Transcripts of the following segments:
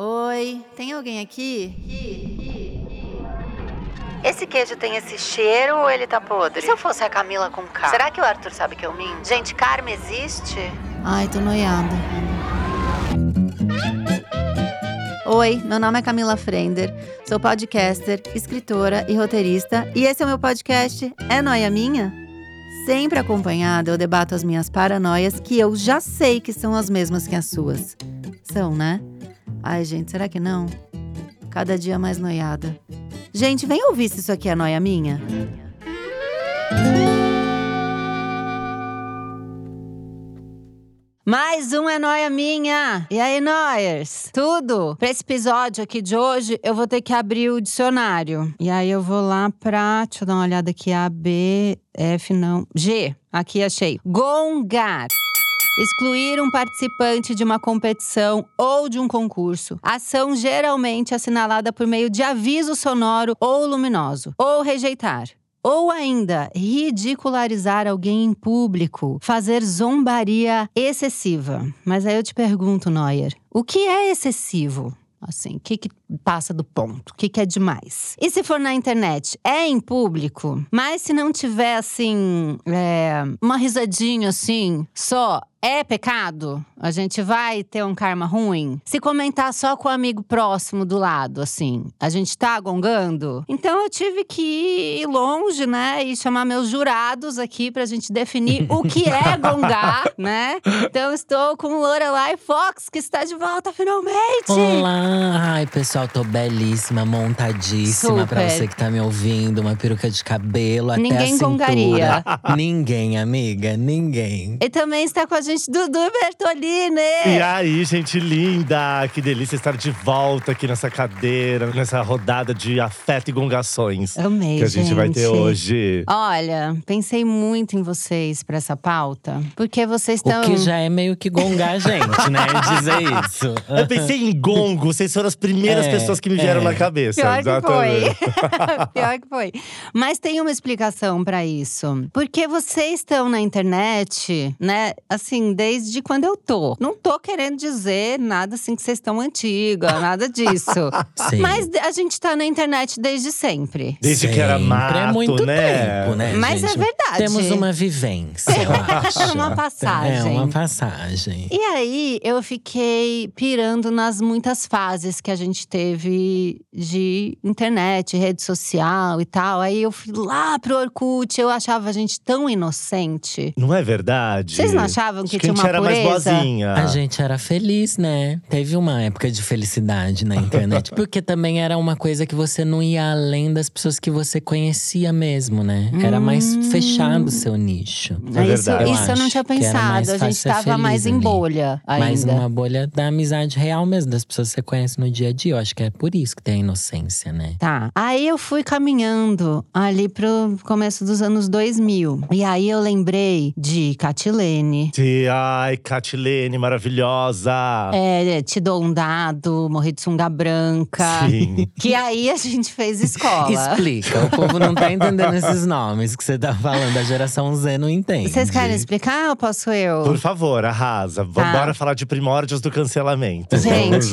Oi, tem alguém aqui? Esse queijo tem esse cheiro ou ele tá podre? E se eu fosse a Camila com K? Será que o Arthur sabe que eu minto? Gente, karma existe? Ai, tô noiada. Oi, meu nome é Camila Frender, sou podcaster, escritora e roteirista, e esse é o meu podcast É Noia Minha? Sempre acompanhada, eu debato as minhas paranoias que eu já sei que são as mesmas que as suas. São, né? Ai, gente, será que não? Cada dia mais noiada. Gente, vem ouvir se isso aqui é noia minha. Mais um é noia minha! E aí, noiers? Tudo? Pra esse episódio aqui de hoje, eu vou ter que abrir o dicionário. E aí eu vou lá pra. Deixa eu dar uma olhada aqui. A, B, F, não. G. Aqui achei. Gongar. Excluir um participante de uma competição ou de um concurso. Ação geralmente assinalada por meio de aviso sonoro ou luminoso. Ou rejeitar. Ou ainda, ridicularizar alguém em público, fazer zombaria excessiva. Mas aí eu te pergunto, Neuer, o que é excessivo? Assim, o que, que passa do ponto? O que, que é demais? E se for na internet? É em público? Mas se não tiver, assim, é, uma risadinha assim, só é pecado? A gente vai ter um karma ruim? Se comentar só com o amigo próximo do lado, assim, a gente tá gongando? Então eu tive que ir longe, né? E chamar meus jurados aqui pra gente definir o que é gongar, né? Então estou com Lorelai Fox, que está de volta finalmente! Olá! Ai, pessoal, tô belíssima, montadíssima pra Super. você que tá me ouvindo. Uma peruca de cabelo até Ninguém a cintura. gongaria. ninguém, amiga, ninguém. E também está com a gente Dudu Bertolini! E aí, gente linda! Que delícia estar de volta aqui nessa cadeira, nessa rodada de afeto e gongações Amei, que a gente, vai ter hoje. Olha, pensei muito em vocês pra essa pauta, porque vocês estão. O que já é meio que gongar a gente, né? Dizer isso. Eu pensei em gongo, vocês foram as primeiras É, pessoas que me vieram é. na cabeça. Pior que exatamente. foi. Pior que foi. Mas tem uma explicação pra isso. Porque vocês estão na internet, né? Assim, desde quando eu tô. Não tô querendo dizer nada assim que vocês estão antiga, nada disso. Sim. Mas a gente tá na internet desde sempre. Desde que era Sempre. mato, é muito né? tempo, né, Mas é gente? verdade. Temos uma vivência, eu acho. Uma passagem. É, uma passagem. E aí, eu fiquei pirando nas muitas fases que a gente teve de internet, rede social e tal. Aí eu fui lá pro Orkut, eu achava a gente tão inocente. Não é verdade? Vocês não achavam que tinha a gente uma era pureza? mais boazinha. A gente era feliz, né? Teve uma época de felicidade na internet. porque também era uma coisa que você não ia além das pessoas que você conhecia mesmo, né? Era mais fechado o seu nicho. É isso, verdade. isso eu não tinha pensado. A gente tava mais em ali. bolha ainda. Mais uma bolha da amizade real mesmo, das pessoas que você conhece no dia a dia. Eu acho que é por isso que tem a inocência, né? Tá. Aí eu fui caminhando ali pro começo dos anos 2000. E aí eu lembrei de Catilene. Sim, Ai, Catilene, maravilhosa! É, te dou um dado, morri de sunga branca. Sim. Que aí a gente fez escola. Explica, o povo não tá entendendo esses nomes que você tá falando. A geração Z não entende. Vocês querem explicar ou posso eu? Por favor, arrasa. Tá. Vambora falar de primórdios do cancelamento. Gente,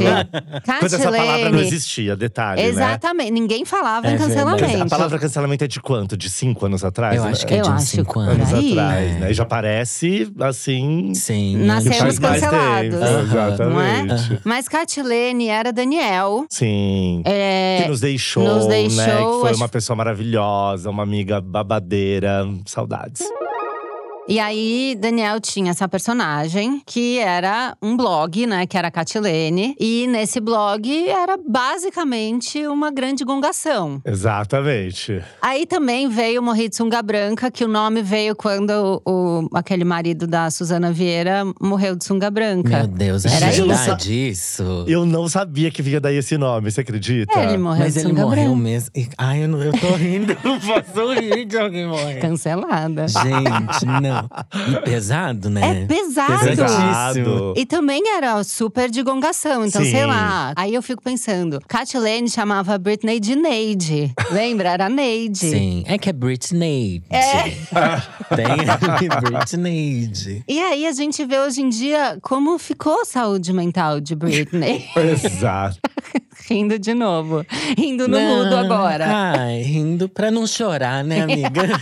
Quando essa palavra não Catilene. existia, detalhe, né? Exatamente, ninguém falava É em verdade. cancelamento. A palavra cancelamento é de quanto? De cinco anos atrás? Eu né? acho que é Eu de uns acho cinco anos. anos aí. atrás, né? E já parece assim. Sim. Nascemos cancelados. tempo, é? Exatamente. Mas Catilene era Daniel. Sim. É, que nos deixou, nos né? deixou, Que foi acho- uma pessoa maravilhosa, uma amiga babadeira. Saudades. E aí, Daniel tinha essa personagem que era um blog, né? Que era a Catilene. E nesse blog era basicamente uma grande gongação. Exatamente. Aí também veio Morri de Sunga Branca, que o nome veio quando o, aquele marido da Suzana Vieira morreu de sunga branca. Meu Deus, é Era verdade isso. Eu não sabia que vinha daí esse nome, você acredita? Ele morreu Mas de ele sunga morreu branca. mesmo. Ai, eu, não, eu tô rindo, não posso rir de alguém morrer. Cancelada. Gente, não. E pesado, né? É pesado. Pesadíssimo. E também era super de gongação, então Sim. sei lá. Aí eu fico pensando, Cat Lane chamava Britney de Neide. Lembra? Era Neide. Sim, é que é Britney. É. Tem Britney. E aí a gente vê hoje em dia como ficou a saúde mental de Britney. Exato. Rindo de novo. Rindo no Não, mudo agora. Ai, rindo pra não chorar, né, amiga?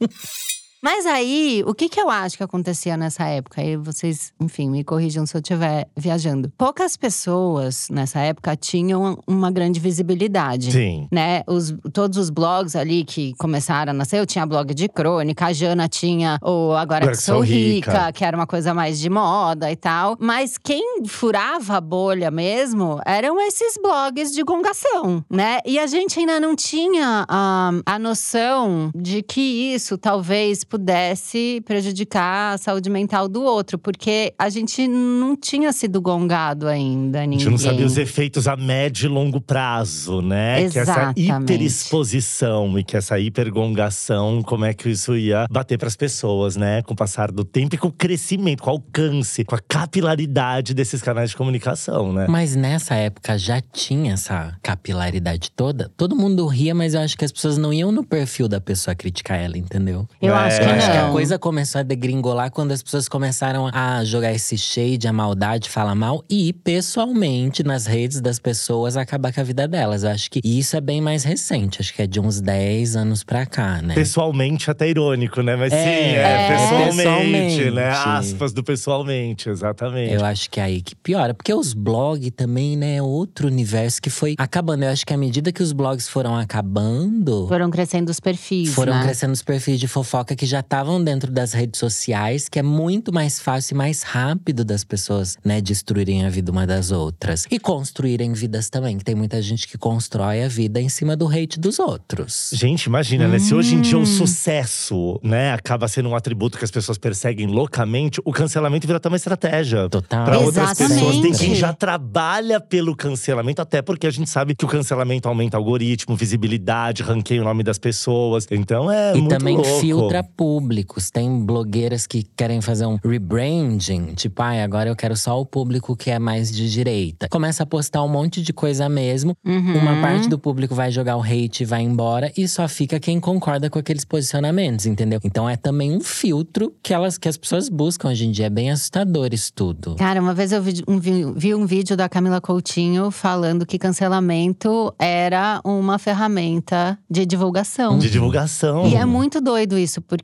Mas aí, o que, que eu acho que acontecia nessa época? Aí vocês, enfim, me corrijam se eu estiver viajando. Poucas pessoas nessa época tinham uma grande visibilidade. Sim. Né? Os, todos os blogs ali que começaram a nascer, eu tinha blog de crônica, a Jana tinha o Agora que Sou rica, que era uma coisa mais de moda e tal. Mas quem furava a bolha mesmo eram esses blogs de gongação, né? E a gente ainda não tinha ah, a noção de que isso talvez pudesse prejudicar a saúde mental do outro, porque a gente não tinha sido gongado ainda, A ninguém. gente não sabia os efeitos a médio e longo prazo, né? Que essa Exatamente. hiperexposição e que essa hipergongação, como é que isso ia bater pras pessoas, né? Com o passar do tempo e com o crescimento, com o alcance, com a capilaridade desses canais de comunicação, né? Mas nessa época já tinha essa capilaridade toda. Todo mundo ria, mas eu acho que as pessoas não iam no perfil da pessoa criticar ela, entendeu? Eu É, acho Eu que acho que a coisa começou a degringolar quando as pessoas começaram a jogar esse shade, a maldade, falar mal e pessoalmente nas redes das pessoas acabar com a vida delas. Eu acho que isso é bem mais recente, acho que é de uns 10 anos pra cá, né? Pessoalmente, até irônico, né? Mas É, sim, é, é. pessoalmente, Pessoalmente. né? Aspas do pessoalmente, exatamente. Eu acho que é aí que piora. Porque os blogs também, né, é outro universo que foi acabando. Eu acho que à medida que os blogs foram acabando. Foram crescendo os perfis, Foram né? crescendo os perfis de fofoca que já estavam dentro das redes sociais, que é muito mais fácil e mais rápido das pessoas, né, destruírem a vida uma das outras. E construírem vidas também, que tem muita gente que constrói a vida em cima do hate dos outros. Gente, imagina, né? Se hoje em dia o Hum. sucesso, né, acaba sendo um atributo que as pessoas perseguem loucamente, o cancelamento vira até uma estratégia. Total. Para outras pessoas. Tem quem já trabalha pelo cancelamento, até porque a gente sabe que o cancelamento aumenta algoritmo, visibilidade, ranqueia o nome das pessoas. Então é E muito também louco. filtra públicos. Tem blogueiras que querem fazer um rebranding. Tipo, ai, agora eu quero só o público que é mais de direita. Começa a postar um monte de coisa mesmo. Uhum. Uma parte do público vai jogar o hate e vai embora. E só fica quem concorda com aqueles posicionamentos, entendeu? Então é também um filtro que, elas, que as pessoas buscam hoje em dia. É bem assustador isso tudo. Cara, uma vez eu vi um, vi- vi um vídeo da Camila Coutinho falando que cancelamento era uma ferramenta de divulgação. De divulgação. E é muito doido isso, porque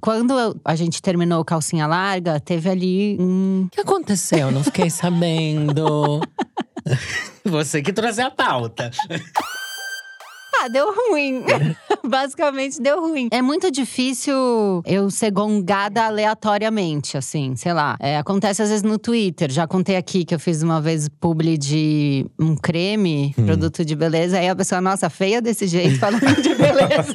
quando eu- a gente terminou o calcinha larga, teve ali um. O que aconteceu? Eu não fiquei sabendo. Você que trouxe a pauta. Ah, deu ruim. Basicamente deu ruim. É muito difícil eu ser gongada aleatoriamente, assim, sei lá. É, acontece às vezes no Twitter. Já contei aqui que eu fiz uma vez publi de um creme, produto de beleza. Aí a pessoa, nossa, feia desse jeito, falando de beleza.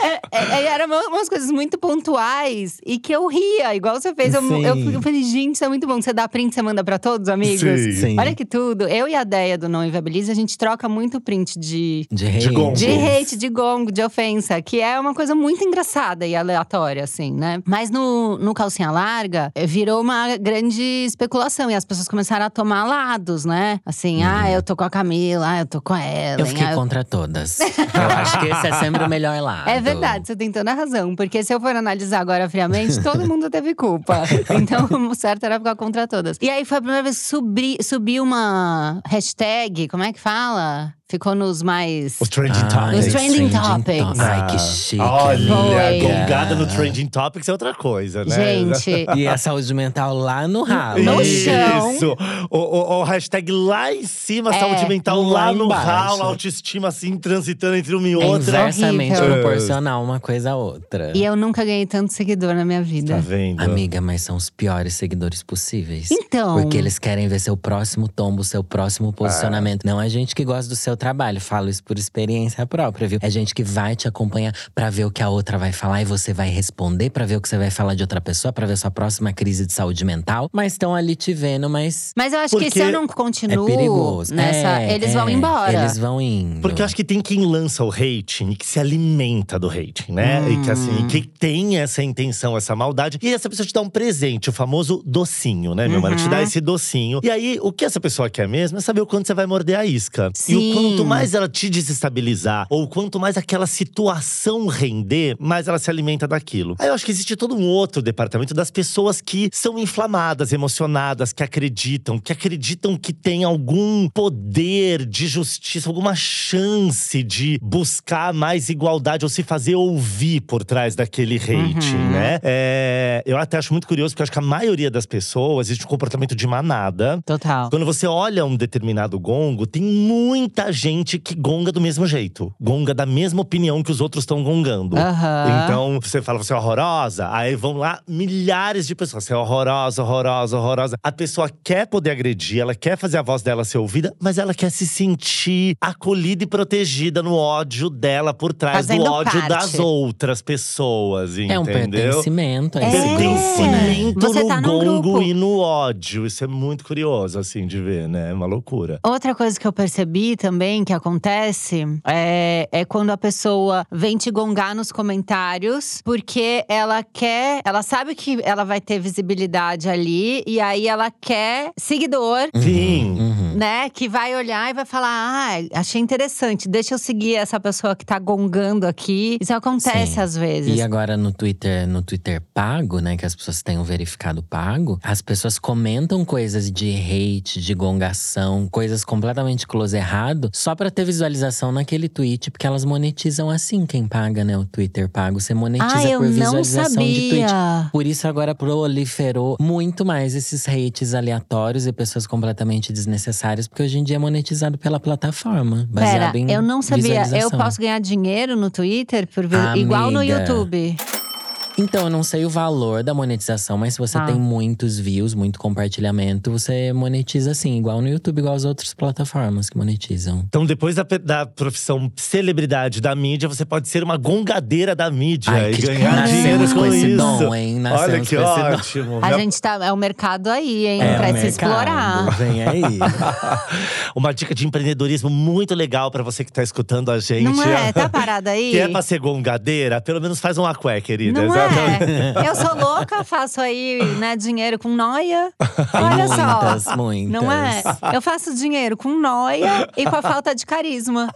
É, é, era uma- umas coisas muito pontuais e que eu ria, igual você fez. Eu, eu, eu falei, gente, isso é muito bom. Você dá print, você manda pra todos os amigos. Sim. Sim. Olha que tudo. Eu e a Deia do Não Inviabilize, a gente troca muito print de. De hate. gongo. De hate, de gongo, de ofensa, que é uma coisa muito engraçada e aleatória, assim, né? Mas no, no calcinha larga, eh, virou uma grande especulação. E as pessoas começaram a tomar lados, né? Assim, ah, eu tô com a Camila, ah, eu tô com a Ellen. Eu fiquei ah, eu- contra todas. Eu acho que esse é sempre o melhor lado. É verdade, você tem toda a razão. Porque se eu for analisar agora friamente, todo mundo teve culpa. Então, o certo era ficar contra todas. E aí foi a primeira vez que subi, subiu uma hashtag, como é que fala? Ficou nos mais. Os trending Ai, topics. Os trending topics. to- Ai, que Ah, chique. Olha, Foi. gongada no trending topics é outra coisa, né? Gente, E a saúde mental lá no ralo. No Isso. chão. O, o, o hashtag lá em cima, É, saúde mental lá lá no embaixo. ralo, autoestima assim, transitando entre uma e É outra. inversamente Horrível. proporcional uma coisa a outra. e eu nunca ganhei tanto seguidor na minha vida. Tá vendo? Amiga, mas são os piores seguidores possíveis. Então. Porque eles querem ver seu próximo tombo, seu próximo posicionamento. Não é gente que gosta do seu trabalho. Falo isso por experiência própria, viu? É gente que vai te acompanhar pra ver o que a outra vai falar e você vai responder, pra ver o que você vai falar de outra pessoa, pra ver sua próxima crise de saúde mental. Mas estão ali te vendo, mas. Mas eu acho que se Porque eu não continuo é perigoso. nessa, É, eles vão é, embora. Eles vão indo. Porque eu acho que tem quem lança o hating e que se alimenta do hating, né? E que assim, que tem essa intenção, essa maldade. E essa pessoa te dá um presente, o famoso docinho, né, meu mano? Te dá esse docinho. E aí, o que essa pessoa quer mesmo é saber o quanto você vai morder a isca. E Sim. o quanto mais ela te desestabilizar, ou quanto mais aquela situação render, mais ela se alimenta daquilo. Aí eu acho que existe todo um outro departamento das pessoas que são inflamadas, emocionadas, que acreditam, que acreditam que tem algum poder de justiça, alguma chance de buscar mais igualdade ou se fazer ouvir por trás daquele hate, Uhum. né? É, eu até acho muito curioso, porque eu acho que a maioria das pessoas existe um comportamento de manada. Total. Quando você olha um determinado gongo, tem muita gente que gonga do mesmo jeito. Gonga da mesma opinião que os outros estão gongando. Aham. Então, você fala, você é horrorosa. Aí vão lá milhares de pessoas. Você é horrorosa, horrorosa, horrorosa. A pessoa quer poder agredir, ela quer fazer a voz dela ser ouvida, mas ela quer se sentir acolhida e protegida no ódio dela por trás Fazendo do ódio parte. das outras pessoas, É um entendeu? pertencimento, é? Pertencimento Você no tá gongo grupo. e no ódio. Isso é muito curioso, assim, de ver, né? É uma loucura. Outra coisa que eu percebi também que acontece é, é quando a pessoa vem te gongar nos comentários, porque ela quer, ela sabe que ela vai ter visibilidade ali, e aí ela quer seguidor. Sim. Uhum. Né, que vai olhar e vai falar: Ah, achei interessante, deixa eu seguir essa pessoa que tá gongando aqui. Isso acontece Sim. às vezes. E agora no Twitter, no Twitter pago, né, que as pessoas têm o verificado pago, as pessoas comentam coisas de hate, de gongação, coisas completamente close errado, só pra ter visualização naquele tweet, porque elas monetizam assim quem paga, né, o Twitter pago, você monetiza ah, por visualização de tweet. Por isso agora proliferou muito mais esses hates aleatórios e pessoas completamente desnecessárias, porque hoje em dia é monetizado pela plataforma, Pera, baseado em eu não sabia. Eu posso ganhar dinheiro no Twitter por igual no. YouTube. Então, eu não sei o valor da monetização, mas se você Ah. tem muitos views, muito compartilhamento, você monetiza assim, igual no YouTube, igual as outras plataformas que monetizam. Então, depois da, da profissão celebridade da mídia, você pode ser uma gongadeira da mídia Ai, e que ganhar nascemos dinheiro com com esse isso. dom, hein? Nascemos Olha que com esse dom. ótimo. A gente tá. É o mercado aí, hein? É, pra se mercado, explorar. Vem aí. Uma dica de empreendedorismo muito legal pra você que tá escutando a gente. Não é? Tá parada aí? Que é pra ser gongadeira, pelo menos faz um aqué, querida. Não Exatamente. É? Eu sou louca, faço aí, né, dinheiro com noia. Olha só. muitas, muitas. Não é? Eu faço dinheiro com noia e com a falta de carisma.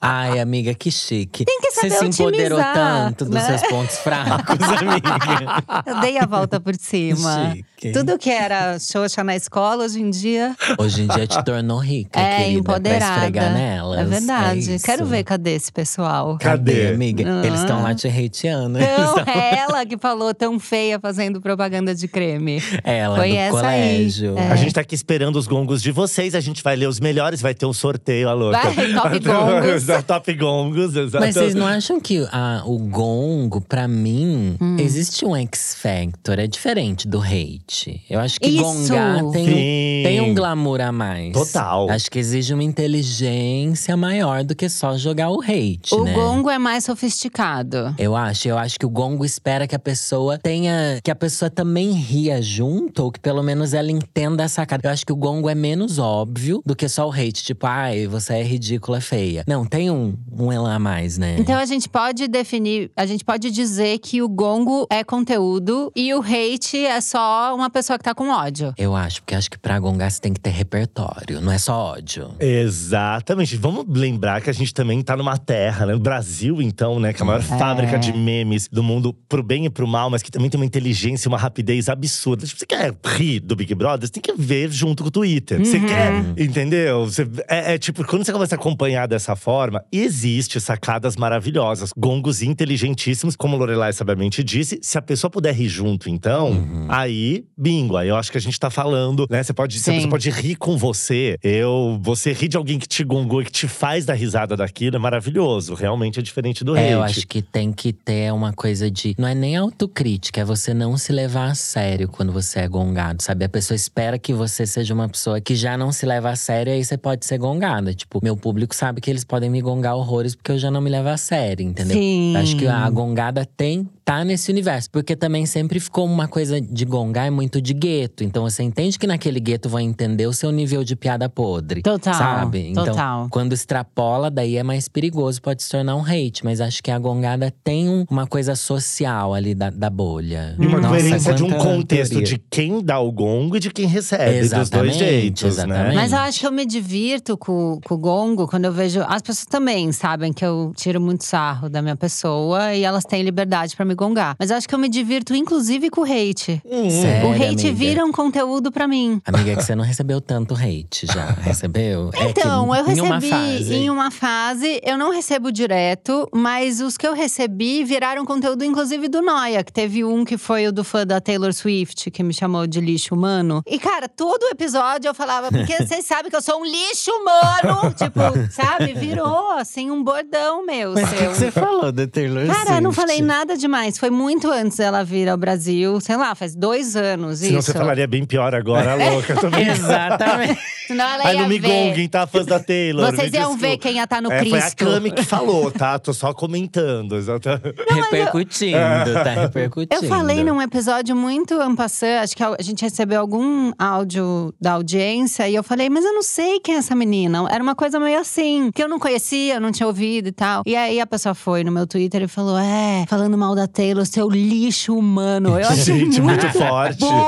Ai, amiga, que chique. Tem que Você saber se empoderou tanto dos né? seus pontos fracos, amiga. Eu dei a volta por cima. Chique. Tudo que era xoxa na escola, hoje em dia Hoje em dia te tornou rica, é querida. empoderada. Pra esfregar nelas. É verdade. isso. Quero ver cadê esse pessoal. Cadê, Cadê? amiga? Ah. Eles estão lá te hateando. Não, é ela que falou tão feia fazendo propaganda de creme. Ela Foi do essa colégio. aí. É. A gente tá aqui esperando os gongos de vocês. A gente vai ler os melhores, vai ter um sorteio, a louca. Vai, top gongos. top gongos, exato. Mas vocês não acham que a- o gongo, pra mim, Hum. existe um X-Factor? É diferente do hate. Eu acho que Isso! gongar tem, um, tem um glamour a mais. Total. Acho que exige uma inteligência maior do que só jogar o hate, O né? gongo é mais sofisticado. Eu acho, eu acho que o gongo espera que a pessoa tenha. Que a pessoa também ria junto, ou que pelo menos ela entenda a sacada. Eu acho que o gongo é menos óbvio do que só o hate. Tipo, ai, você é ridícula, é feia. Não, tem um, um ela a mais, né? Então a gente pode definir, a gente pode dizer que o gongo é conteúdo e o hate é só uma pessoa que tá com ódio. Eu acho, porque acho que pra gongar você tem que ter repertório, não é só ódio. Exatamente. Vamos lembrar que a gente também tá numa terra, né? No Brasil, então, né? Que é a maior fábrica de memes do mundo, pro bem e pro mal, mas que também tem uma inteligência e uma rapidez absurda. Tipo, você quer rir do Big Brother, você tem que ver junto com o Twitter. Você quer, entendeu? Você- é, é tipo, quando você começa a acompanhar dessa forma, existe sacadas maravilhosas, gongos inteligentíssimos, como Lorelai sabiamente disse. Se a pessoa puder rir junto, então, aí bingo. Aí eu acho que a gente tá falando, né? Você pode, Sim. você pode rir com você. Eu, você rir de alguém que te gongou e que te faz dar risada daquilo é maravilhoso. Realmente é diferente do É, eu acho que tem que ter uma coisa de. Não é nem autocrítica, é você não se levar a sério quando você é gongado, sabe? A pessoa espera que você seja uma pessoa que já não se leva a sério, e aí você pode ser gongada. Tipo, meu público sabe que eles podem me gongar horrores porque eu já não me levo a sério, entendeu? Sim. Acho que a gongada tem. Tá nesse universo. Porque também sempre ficou uma coisa de gongar é muito de gueto. Então você entende que naquele gueto vão entender o seu nível de piada podre. Total, Sabe? Então, total. quando extrapola, daí é mais perigoso, pode se tornar um hate. Mas acho que a gongada tem um- uma coisa social ali da, da bolha. E uma Nossa, coerência de um contexto teoria. de quem dá o gongo e de quem recebe. dos dois Exatamente, jeitos, né? exatamente. Mas eu acho que eu me divirto com, com o gongo quando eu vejo. As pessoas também sabem que eu tiro muito sarro da minha pessoa e elas têm liberdade pra me gongar. Mas acho que eu me divirto, inclusive, com o hate. Hum, Sério, o hate amiga? vira um conteúdo pra mim. Amiga, é que você não recebeu tanto hate já. Recebeu? É que Então, eu em uma recebi fase. em uma fase, eu não recebo direto, mas os que eu recebi viraram conteúdo, inclusive, do Noia, que teve um que foi o do fã da Taylor Swift, que me chamou de lixo humano. E, cara, todo episódio eu falava, porque vocês sabem que eu sou um lixo humano. tipo, sabe? Virou, assim, um bordão meu. Mas o que, seu. que você falou da Taylor Cara, eu não Swift? falei nada demais. Foi muito antes dela vir ao Brasil. Sei lá, faz dois anos Senão isso. você falaria bem pior agora, louca. Brincando. Exatamente. Senão ela Ai, ia não me ver. gonguem, tá? Fãs da Taylor. Vocês me iam ver quem ia estar no É, foi a Cristo. Cami que falou, tá? Tô só comentando. exatamente. repercutindo, tá repercutindo. Eu falei num episódio muito ampassant, acho que a gente recebeu algum áudio da audiência e eu falei, mas eu não sei quem é essa menina. Era uma coisa meio assim, que eu não conhecia, eu não tinha ouvido e tal. E aí a pessoa foi no meu Twitter e falou: É, falando mal da Taylor, seu lixo humano. Eu achei Gente, muito, muito forte. bom.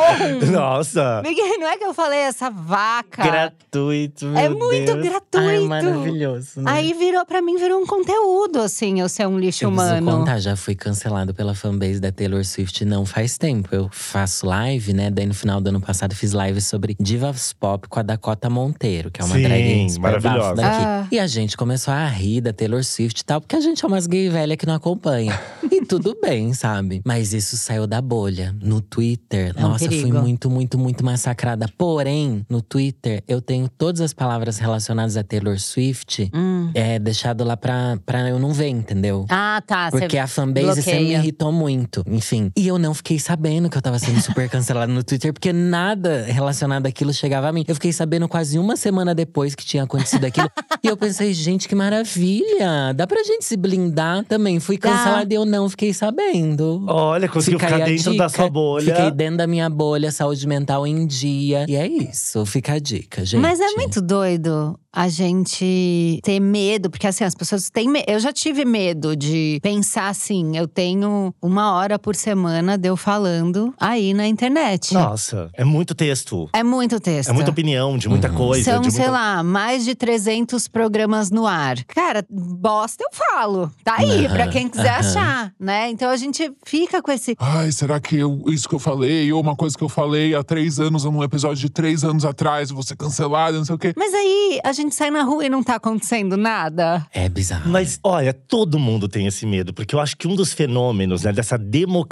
Nossa. Não é que eu falei essa vaca. Gratuito, meu É muito Deus. gratuito. Ai, maravilhoso, né? Aí virou pra mim, virou um conteúdo, assim, eu ser um lixo Eu humano. contar, já fui cancelado pela fanbase da Taylor Swift não faz tempo. Eu faço live, né? Daí no final do ano passado fiz live sobre divas pop com a Dakota Monteiro, que é uma Sim, drag super daqui. Ah. E a gente começou a rir da Taylor Swift e tal, porque a gente é umas gay velha que não acompanha. e tudo bem, sabe? Mas isso saiu da bolha. No Twitter, É um nossa, fui perigo. muito, muito, muito massacrada. Porém, no Twitter, eu tenho todas as palavras relacionadas a Taylor Swift Hum. é, deixado lá pra, pra eu não ver, entendeu? Ah, tá. Porque a fanbase sempre me irritou muito. Enfim. E eu não fiquei sabendo que eu tava sendo super cancelado no Twitter, porque nada relacionado àquilo chegava a mim. Eu fiquei sabendo quase uma semana depois que tinha acontecido aquilo. e eu pensei, gente, que maravilha! Dá pra gente se blindar também. Fui cancelada e eu não fiquei sabendo. Olha, conseguiu Fica aí ficar a dentro da dica. sua bolha. Fiquei dentro da minha bolha, saúde mental em dia. E é isso, fica a dica, gente. Mas é muito doido a gente ter medo, porque assim, as pessoas têm medo. Eu já tive medo de pensar assim: eu tenho uma hora por semana de eu falando aí na internet. Nossa, é muito texto. É muito texto. É muita opinião de muita Uhum. coisa. São, de sei muita... lá, mais de 300 programas no ar. Cara, bosta eu falo. Tá aí, Aham, pra quem quiser aham. achar, né? Então a gente fica com esse. Ai, será que eu- isso que eu falei, ou uma coisa que eu falei há três anos, num episódio de três anos atrás, vou ser cancelado, não sei o quê. Mas aí a gente sai na rua e não tá acontecendo nada. É bizarro. Mas olha, todo mundo tem esse medo, porque eu acho que um dos fenômenos, né, dessa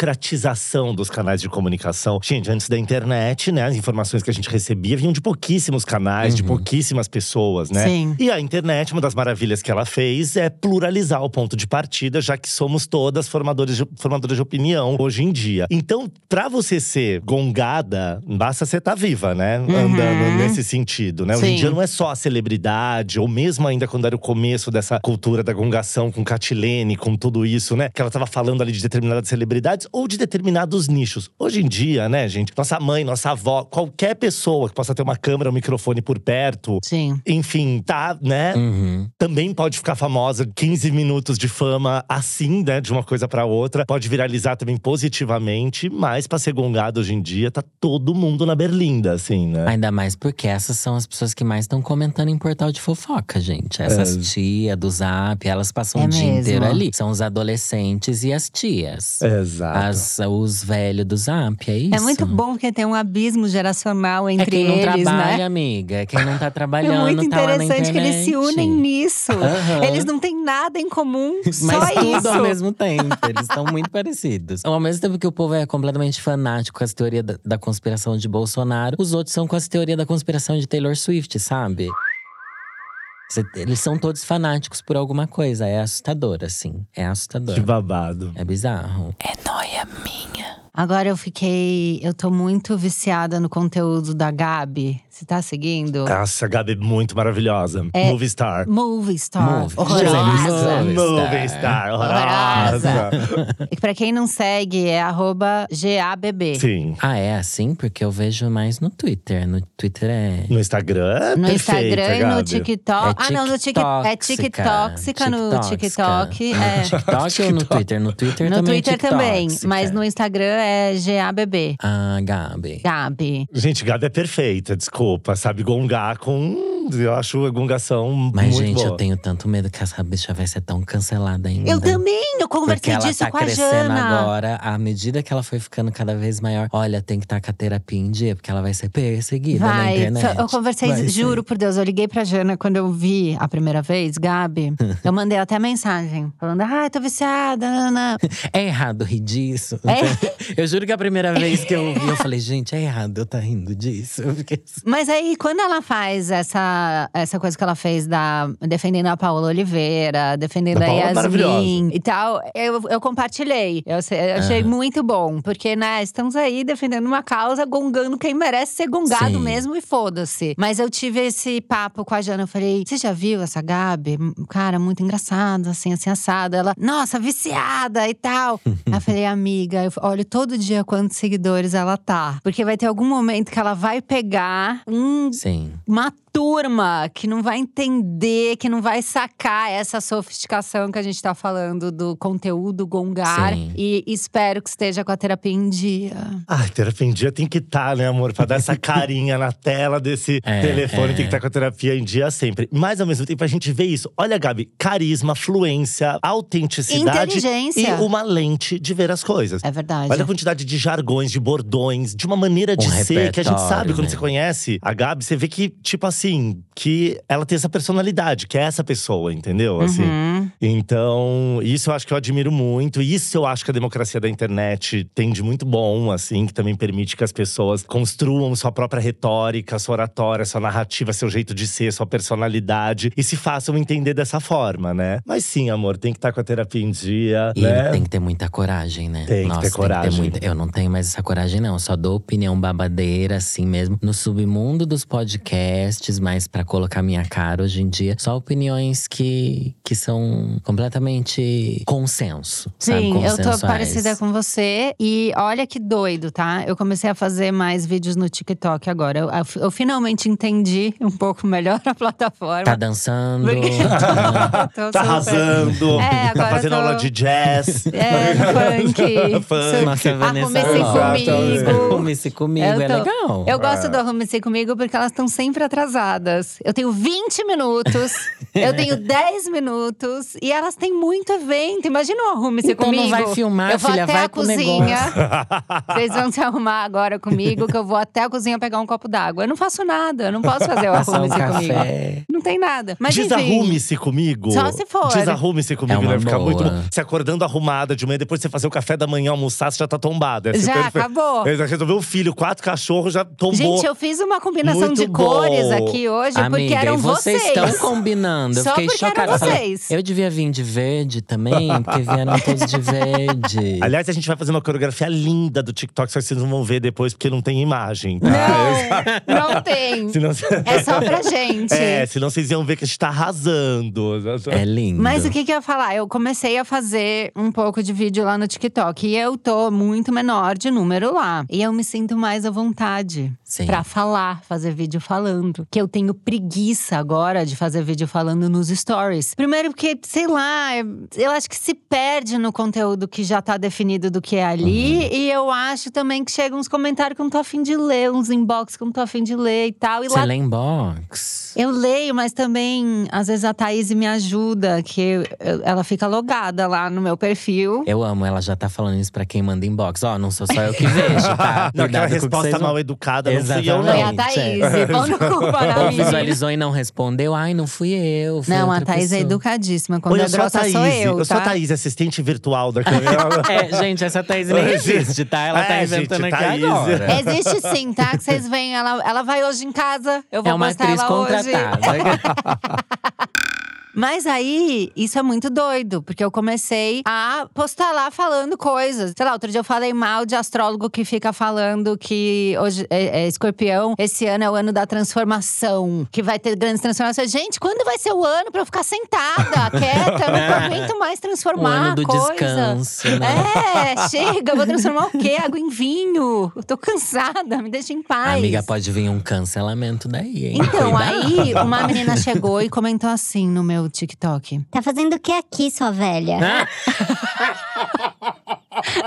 democratização dos canais de comunicação, gente, antes da internet, né, as informações que a gente recebia vinham de pouquíssimos canais, de Uhum. pouquíssimas pessoas, né? Sim. E a internet, uma das maravilhas que ela fez é pluralizar o ponto de partida, já que somos todas formadores de, formadoras de opinião hoje em dia. Então, pra você ser gongada, basta você estar viva, né? Andando nesse sentido, né? Hoje em dia não é só a celebridade, ou mesmo ainda quando era o começo dessa cultura da gongação com Catilene, com tudo isso, né? Que ela tava falando ali de determinadas celebridades ou de determinados nichos. Hoje em dia, né, gente? Nossa mãe, nossa avó, qualquer pessoa que possa ter uma câmera, um microfone por perto, Sim. enfim, tá, né? Uhum. Também pode ficar famosa, 15 minutos de fama assim, né, de uma coisa pra outra. Pode viralizar também positivamente, mas pra ser gongado hoje em dia, tá todo mundo na berlinda, assim, né? Ainda mais porque essas são as pessoas que mais estão comentando em portal de fofoca, gente. Essas É. tia do Zap, elas passam É o dia mesmo. inteiro ali. São os adolescentes e as tias. Exato. As, os velhos do Zap, é isso? É muito bom porque tem um abismo geracional É entre quem não eles, trabalha, né? amiga. É quem não tá É trabalhando, muito tá lá na interessante que eles se unem nisso. Aham. Eles não têm nada em comum, Mas só tudo isso. ao mesmo tempo. Eles estão muito parecidos. Ao mesmo tempo que o povo é completamente fanático com as teorias da, da conspiração de Bolsonaro, os outros são com as teorias da conspiração de Taylor Swift, sabe? Eles são todos fanáticos por alguma coisa. É assustador, assim. É assustador. Que babado. É bizarro. É noia minha. Agora eu fiquei. Eu tô muito viciada no conteúdo da Gabi. Você tá seguindo? Nossa, a Gabi é muito maravilhosa. É. Movie star. Movie Star. Movie. Horrorosa. Movie. Movie star. Horrorosa. E pra quem não segue, é arroba GABB. Sim. Ah, é assim? Porque eu vejo mais no Twitter. No Twitter é. No Instagram é No perfeita, Instagram e no. TikTok. É ah, não, no TikTok. É. TikToxica no TikTok. No É. TikTok ou no Twitter? No Twitter No também é Twitter também. Mas no Instagram é GABB. Ah, Gabi. Gabi. Gente, Gabi é perfeita, desculpa. Sabe gongar com. Eu acho a gongação Mas, muito gente, boa. eu tenho tanto medo que essa bicha vai ser tão cancelada ainda. Eu também, eu conversei ela disso tá com a crescendo Jana. agora, à medida que ela foi ficando cada vez maior. Olha, tem que estar com a terapia em dia, porque ela vai ser perseguida na Vai, internet. eu conversei, Vai ser. juro por Deus, eu liguei pra Jana quando eu vi a primeira vez, Gabi. eu mandei até mensagem, falando, ai, tô viciada, Ana. É errado rir disso. É. Eu juro que a primeira vez que eu vi, eu falei, gente, é errado eu tá rindo disso. Eu fiquei assim. Mas aí, quando ela faz essa, essa coisa que ela fez da defendendo a Paola Oliveira, defendendo A a, é Yasmin e tal, eu, eu compartilhei. Eu, eu achei muito bom, porque, né, estamos aí defendendo uma causa, gongando quem merece ser gongado Sim. mesmo e foda-se. Mas eu tive esse papo com a Jana, eu falei: você já viu essa Gabi? Cara, muito engraçada, assim, assim, assada. Ela, nossa, viciada e tal. Aí eu falei, amiga, eu olho todo dia quantos seguidores ela tá. Porque vai ter algum momento que ela vai pegar um Sim. uma turma que não vai entender, que não vai sacar essa sofisticação que a gente tá falando do conteúdo gongar. Sim. E espero que esteja com a terapia em dia. Ai, terapia em dia tem que estar, né, amor? Pra dar essa carinha na tela desse É, telefone, é. tem que estar com a terapia em dia sempre. Mas ao mesmo tempo a gente vê isso. Olha, Gabi, carisma, fluência, autenticidade Inteligência. e uma lente de ver as coisas. É verdade. Olha a quantidade de jargões, de bordões, de uma maneira de Um ser que a gente sabe repertório, quando né? você conhece a Gabi, você vê que, tipo assim, que ela tem essa personalidade, que é essa pessoa, entendeu? Assim. Uhum. Então, isso eu acho que eu admiro muito. E isso eu acho que a democracia da internet tem de muito bom, assim, que também permite que as pessoas construam sua própria retórica, sua oratória, sua narrativa, seu jeito de ser, sua personalidade e se façam entender dessa forma, né? Mas sim, amor, tem que estar com a terapia em dia, E né? tem que ter muita coragem, né? Tem que Nossa, ter coragem. muita- Eu não tenho mais essa coragem, não. Só dou opinião babadeira, assim mesmo. No submundo dos podcasts, mas pra colocar minha cara hoje em dia. Só opiniões que, que são completamente consenso. sabe? Sim, eu tô parecida com você. E olha que doido, tá? Eu comecei a fazer mais vídeos no TikTok agora. Eu, eu- eu finalmente entendi um pouco melhor a plataforma. Tá dançando. Porque- tá- Tô Tá arrasando, É, tá fazendo tô- aula de jazz. É, funk. Funk. Nossa, Vanessa Arrume-se comigo. Arrume-se comigo, Eu é tô- legal. Eu gosto do Arrume-se Comigo porque elas estão sempre atrasadas. Eu tenho 20 minutos, eu tenho 10 minutos e elas têm muito evento. Imagina o Arrume-se Então Comigo. não vai filmar, eu vou filha, até vai a cozinha. Vocês vão se arrumar agora comigo, que eu vou até a cozinha pegar um copo d'água. Eu não faço nada, eu não posso fazer o Passar um Arrume-se Comigo. café. Não tem nada. Mas. Desarrume-se comigo. Só se for. Desarrume-se comigo, É deve ficar muito bom. Se acordando arrumada de manhã, depois você fazer o café da manhã, almoçar, você já tá tombada. É Já, perfeito. acabou. Resolveu o filho, quatro cachorros, já tombou. Gente, eu fiz uma combinação Muito de cores bom. aqui hoje, porque Amiga, eram e vocês vocês. estão combinando. Eu Só fiquei porque eram chocada. Vocês. Eu devia vir de verde também, porque vieram todos de verde. Aliás, a gente vai fazer uma coreografia linda do TikTok, só que vocês não vão ver depois, porque não tem imagem. Tá? Não, não tem. Senão, É só pra gente. É, senão vocês iam ver que a gente tá arrasando. É lindo. Mas o que, que eu ia falar? Eu comecei a fazer um pouco de vídeo lá no TikTok. E eu tô muito menor de número lá. E eu me sinto mais à vontade. Pra falar, fazer vídeo falando. Que eu tenho preguiça agora de fazer vídeo falando nos stories. Primeiro porque, sei lá, eu acho que se perde no conteúdo que já tá definido do que é ali. Uhum. E eu acho também que chegam uns comentários que eu não tô afim de ler, uns inbox que eu não tô afim de ler e tal. E Você lá lê inbox? eu leio, mas também, às vezes, a Thaís me ajuda, que eu- eu- ela fica logada lá no meu perfil. Eu amo, ela já tá falando isso pra quem manda inbox. Ó, não sou só eu que vejo, tá? Não, aquela resposta mal educada não fui eu, Foi não. a Thaís. Pão no cu para Ou mim. visualizou e não respondeu. Ai, não fui eu. Foi Não, a Thaís é pessoa. educadíssima. Quando é eu sou a grossa, Thaís. sou eu, eu sou a tá? Thaís, assistente virtual da câmera. É, gente, essa Thaís nem existe, tá? Ela tá É, inventando gente, aqui Thaís. agora. Existe sim, tá? Que vocês veem, ela, ela vai hoje em casa. Eu vou É uma postar atriz ela hoje. Mas aí, isso é muito doido, porque eu comecei a postar lá falando coisas. Sei lá, outro dia eu falei mal de astrólogo que fica falando que hoje é, é escorpião, esse ano é o ano da transformação, que vai ter grandes transformações. Gente, quando vai ser o ano pra eu ficar sentada, quieta? Eu não aguento mais o transformar ano do coisa. descanso, né? É, chega, eu vou transformar o quê? Água em vinho. Eu tô cansada, me deixa em paz. Amiga, pode vir um cancelamento daí, hein? Então, Cuidado. aí uma menina chegou e comentou assim no meu TikTok. Tá fazendo o que aqui, sua velha?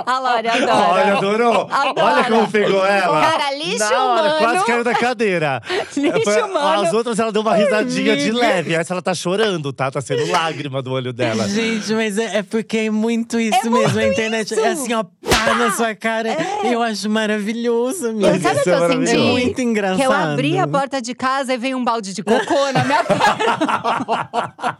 A Lore adora. Olha, adorou. Adora. Olha como pegou ela. Cara, lixo Na hora, humano. quase caiu da cadeira. Lixo Foi- humano. As outras, ela deu uma risadinha de leve. Essa ela tá chorando, tá? Tá sendo lágrima do olho dela. Gente, mas é, é porque é muito isso mesmo. a internet isso. é assim, ó, pá na sua cara. Eu acho maravilhoso, amiga. Eu, sabe o que é eu senti? maravilhoso. É muito engraçado. Que eu abri a porta de casa e veio um balde de cocô na minha cara.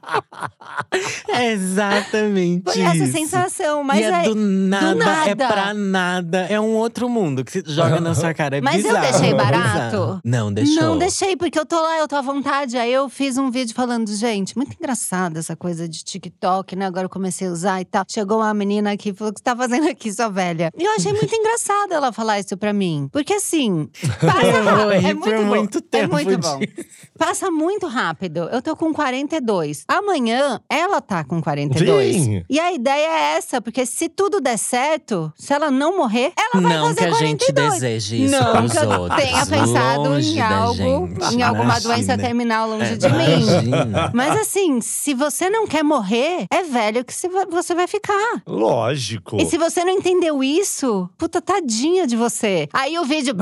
É exatamente Foi essa isso. sensação, mas e é, é do nada, nada. é pra nada. É um outro mundo que se joga na sua cara. É Mas eu bizarro, deixei é barato? bizarro. Não, deixou. Não deixei, porque eu tô lá, eu tô à vontade. Aí eu fiz um vídeo falando, gente, muito engraçado essa coisa de TikTok, né? Agora eu comecei a usar e tal. Chegou uma menina aqui e falou: O que você tá fazendo aqui, sua velha? E eu achei muito engraçado ela falar isso pra mim. Porque assim, passa Eu rápido. É muito bom. muito tempo É muito bom. disso. Passa muito rápido. Eu tô com 42. Amanhã, ela tá com 42. Sim. E a ideia é essa, porque se tudo der certo, se ela não morrer, ela vai Não fazer que a gente 42. deseje isso Não pros que eu outros. tenha pensado Longe em algo, gente. em alguma Imagina. doença terminal longe É, de mim. Imagina. Mas assim, se você não quer morrer, é velho que você vai ficar. Lógico. E se você não entendeu isso, puta tadinha de você. Aí o vídeo.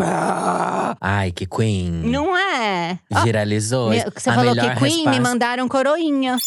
Ai, que Queen. Não é? Viralizou. me- Você a falou que Queen, me resposta- mandaram coroinha.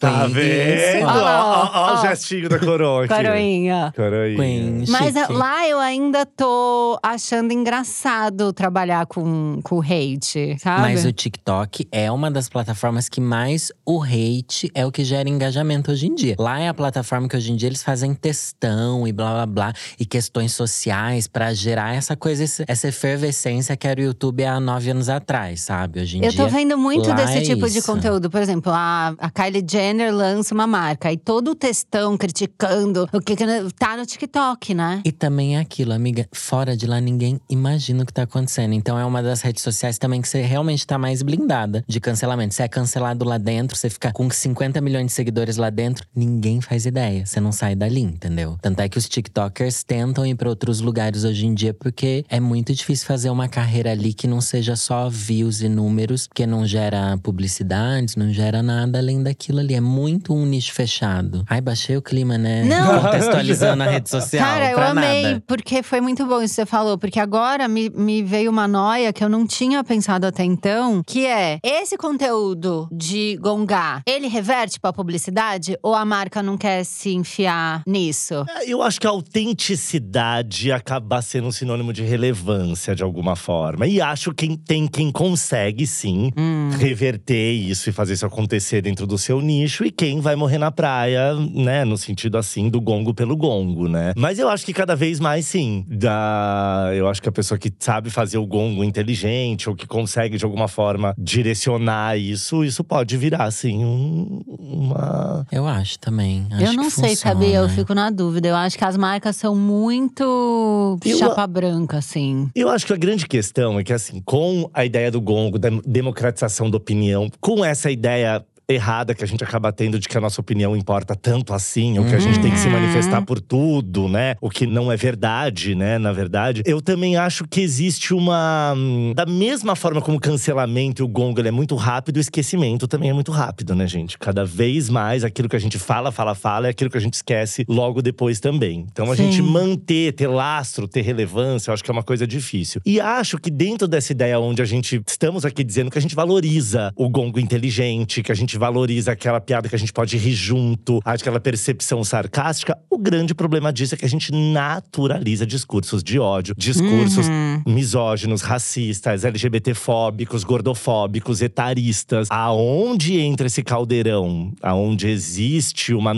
Tá vendo? Olha lá, ó, ó, ó. o gestinho da coroa aqui. Coroinha. Coroinha. Queen, Mas chique. a- lá eu ainda tô achando engraçado trabalhar com, com hate, sabe? Mas o TikTok é uma das plataformas que mais o hate é o que gera engajamento hoje em dia. Lá é a plataforma que hoje em dia eles fazem textão e blá blá blá e questões sociais pra gerar essa coisa, essa efervescência que era o YouTube há nove anos atrás, sabe? Hoje em Eu dia. tô vendo muito desse é tipo de isso. conteúdo. Por exemplo, a, a Kylie Jenner lança uma marca e todo o textão criticando o que, que tá no TikTok, né? E também é aquilo, amiga, fora de lá ninguém imagina o que tá acontecendo. Então é uma das redes sociais também que você realmente tá mais blindada de cancelamento. Você é cancelado lá dentro, você fica com 50 milhões de seguidores lá dentro, ninguém faz ideia. Você não sai dali, entendeu? Tanto é que os TikTokers tentam ir pra outros lugares hoje em dia, porque é muito difícil fazer uma carreira ali que não seja só views e números, porque não gera publicidades, não gera nada além daquilo ali. É muito um nicho fechado. Ai, baixei o clima, né? Não. Contextualizando a rede social. Cara, eu amei, nada. porque foi muito bom isso que você falou. Porque agora me, me veio uma noia que eu não tinha pensado até então. Que é, esse conteúdo de gongar, ele reverte pra publicidade? Ou a marca não quer se enfiar nisso? É, Eu acho que a autenticidade acaba sendo um sinônimo de relevância de alguma forma. E acho que tem quem consegue, sim, Hum. reverter isso e fazer isso acontecer dentro do seu nicho. E quem vai morrer na praia, né? No sentido assim, do gongo pelo gongo, né? Mas eu acho que cada vez mais, sim. Da... Eu acho que a pessoa que sabe fazer o gongo inteligente ou que consegue, de alguma forma, direcionar isso, isso pode virar, assim, um- uma. Eu acho também. Acho eu não que sei, funciona. sabia? Eu fico na dúvida. Eu acho que as marcas são muito Eu- chapa branca, assim. Eu acho que a grande questão é que, assim, com a ideia do gongo, da democratização da opinião, com essa ideia errada que a gente acaba tendo de que a nossa opinião importa tanto assim, ou que a gente tem que se Uhum. manifestar por tudo, né? O que não é verdade, né? Na verdade, eu também acho que existe uma. hum, Da mesma forma como o cancelamento e o gongo é muito rápido, o esquecimento também é muito rápido, né, gente? Cada vez mais aquilo que a gente fala, fala, fala, é aquilo que a gente esquece logo depois também. Então a Sim. gente manter, ter lastro, ter relevância, eu acho que é uma coisa difícil. E acho que dentro dessa ideia onde a gente estamos aqui dizendo que a gente valoriza o gongo inteligente, que a gente valoriza aquela piada que a gente pode rir junto, aquela percepção sarcástica, o grande problema disso é que a gente naturaliza discursos de ódio, discursos Uhum. misóginos, racistas, LGBTfóbicos, gordofóbicos, etaristas. Aonde entra esse caldeirão? Aonde existe uma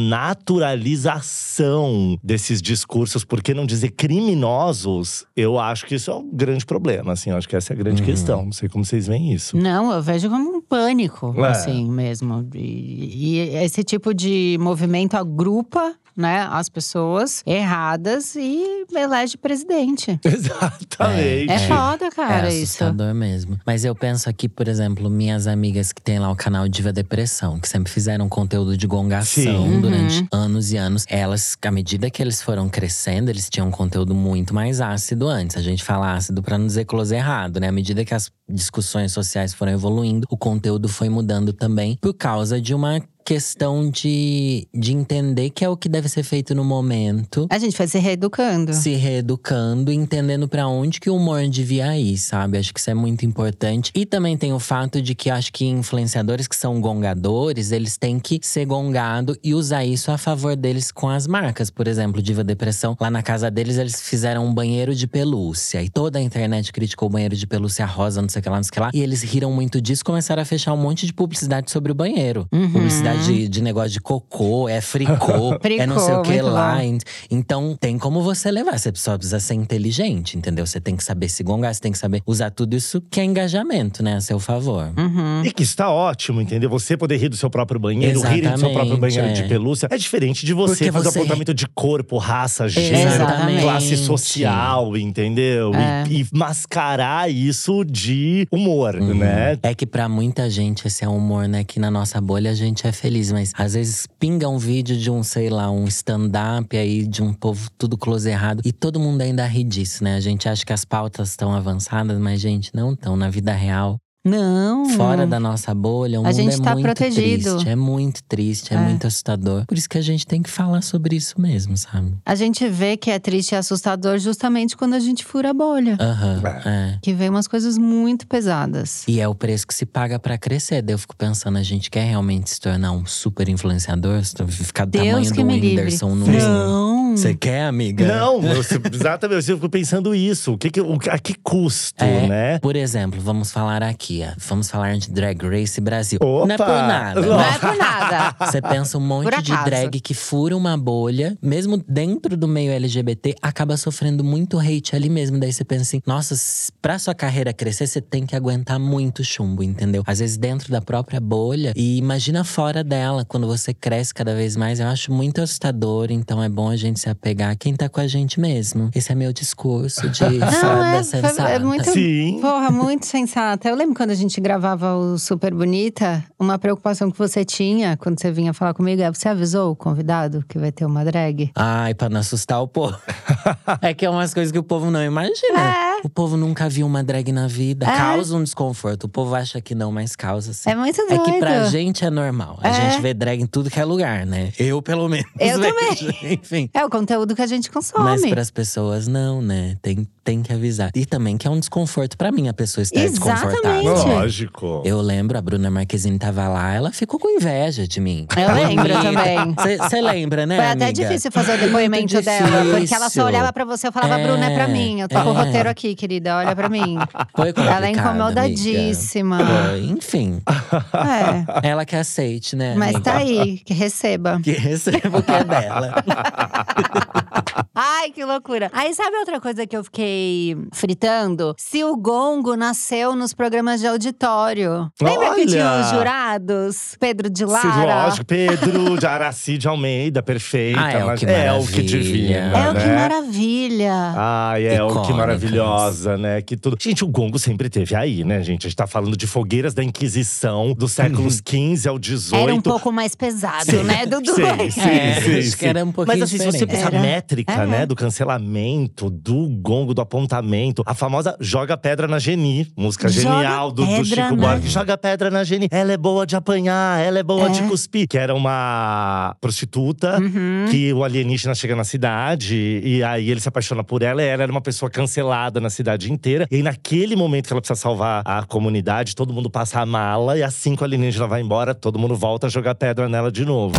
naturalização desses discursos, por que não dizer criminosos? Eu acho que isso é um grande problema, assim. Eu acho que essa é a grande questão. Não sei como vocês veem isso. Não, eu vejo como um pânico, É. assim mesmo. E, e esse tipo de movimento agrupa, né, as pessoas erradas e elege presidente. Exatamente. É foda, cara, é isso. assustador mesmo. Mas eu penso aqui, por exemplo, minhas amigas que têm lá o canal Diva Depressão, que sempre fizeram conteúdo de gongação Sim. durante Uhum. anos e anos. Elas, à medida que eles foram crescendo, eles tinham um conteúdo muito mais ácido antes. A gente fala ácido pra não dizer close errado, né? À medida que as discussões sociais foram evoluindo, o conteúdo foi mudando também por causa de uma questão de, de entender que é o que deve ser feito no momento A gente vai se reeducando. se reeducando entendendo pra onde que o humor devia ir, sabe? Acho que isso é muito importante. E também tem o fato de que acho que influenciadores que são gongadores, eles têm que ser gongado e usar isso a favor deles com as marcas. Por exemplo, Diva Depressão, lá na casa deles eles fizeram um banheiro de pelúcia. E toda a internet criticou o banheiro de pelúcia rosa, não sei o que lá, não sei o que lá. E eles riram muito disso, começaram a fechar um monte de publicidade sobre o banheiro. Uhum. Publicidade de, de negócio de cocô, é fricô, é não sei o que muito lá. bom. Então, tem como você levar. Você só precisa ser inteligente, entendeu? Você tem que saber se gongar, você tem que saber usar tudo isso que é engajamento, né? A seu favor. Uhum. E que isso tá ótimo, entendeu? Você poder rir do seu próprio banheiro, rir do seu próprio Exatamente, banheiro de é. pelúcia. É diferente de você Porque fazer você- apontamento de corpo, raça, gênero, Exatamente. classe social, entendeu? É. E, e mascarar isso de humor, Uhum. né? É que pra muita gente esse é um humor, né? Que na nossa bolha a gente é feliz, mas às vezes pinga um vídeo de um, sei lá, um stand-up aí de um povo tudo close errado e todo mundo ainda ri disso, né? A gente acha que as pautas estão avançadas, mas gente, não estão. Na vida real, Não. fora da nossa bolha, o A mundo gente é tá muito protegido. triste. É muito triste, é, É. muito assustador. Por isso que a gente tem que falar sobre isso mesmo, sabe? A gente vê que é triste e assustador justamente quando a gente fura a bolha. Aham, é. Que vem umas coisas muito pesadas. E é o preço que se paga pra crescer. Daí eu fico pensando, a gente quer realmente se tornar um super influenciador? Ficar do Deus tamanho que do me livre. Whindersson no Não. Você quer, amiga? Não, eu, exatamente. Eu fico pensando isso. O que que, o, a que custo, É, né? Por exemplo, vamos falar aqui, Vamos falar de Drag Race Brasil. Não é por Opa! nada. Não né? é por nada. Você pensa um monte de drag que fura uma bolha, mesmo dentro do meio LGBT, acaba sofrendo muito hate ali mesmo. Daí você pensa assim: nossa, pra sua carreira crescer, você tem que aguentar muito chumbo, entendeu? Às vezes dentro da própria bolha. E imagina fora dela, quando você cresce cada vez mais. Eu acho muito assustador, então é bom a gente se apegar a quem tá com a gente mesmo. Esse é meu discurso de Não, fada é, sensata. é muito. Sim. Porra, muito sensata. Eu lembro quando a gente gravava o Super Bonita, uma preocupação que você tinha quando você vinha falar comigo é: você avisou o convidado que vai ter uma drag? Ai, pra não assustar o povo. é que é umas coisas que o povo não imagina. É. O povo nunca viu uma drag na vida. É. Causa um desconforto. O povo acha que não, mas causa sim. É muito É doido. que pra gente é normal. A É. gente vê drag em tudo que é lugar, né? Eu, pelo menos. Eu vejo. Enfim. É o conteúdo que a gente consome. Mas pras pessoas, não, né? Tem, tem que avisar. E também que é um desconforto pra mim a pessoa estar Exatamente. desconfortável. Lógico. Eu lembro, a Bruna Marquezine tava lá, ela ficou com inveja de mim. Eu lembro também. Você lembra, né? Foi até amiga? difícil fazer o depoimento dela. Porque ela só olhava pra você e falava, É, Bruna, é pra mim. Eu tô com o é. roteiro aqui, querida. Olha pra mim. Foi Ela é incomodadíssima. Foi, enfim. É. Ela que aceite, né? Mas amiga? tá aí, que receba. Que receba o que é dela. Ai, que loucura. Aí sabe outra coisa que eu fiquei fritando se o gongo nasceu nos programas de auditório. Lembra que tinha Olha! os jurados? Pedro de Sim, Lara. lógico, Pedro de Araci de Almeida, perfeita. Ah, é o que é o que maravilha. divina. É o que né? maravilha. Ai, é o que Icônicas. Maravilhosa, né? Que tudo. Gente, o gongo sempre teve aí, né, gente? A gente tá falando de fogueiras da Inquisição, dos séculos XV ao XVIII. Era um pouco mais pesado, Sim, né, Dudu? Sim, sim, É, sim, acho sim. que era um pouquinho Mas assim, se você pensar Era. métrica, É. né, do cancelamento, do gongo, do apontamento, a famosa Joga Pedra na Geni, música Joga genial do, do Chico na- Buarque. Joga Pedra na Geni. Ela é boa de apanhar, ela é boa É. de cuspir. Que era uma prostituta Uhum. que o alienígena chega na cidade e aí ele se apaixona por ela e ela era uma pessoa cancelada na cidade inteira. E aí, naquele momento que ela precisa salvar a comunidade, todo mundo passa a mala e assim que o alienígena vai embora, todo mundo volta a jogar pedra nela de novo.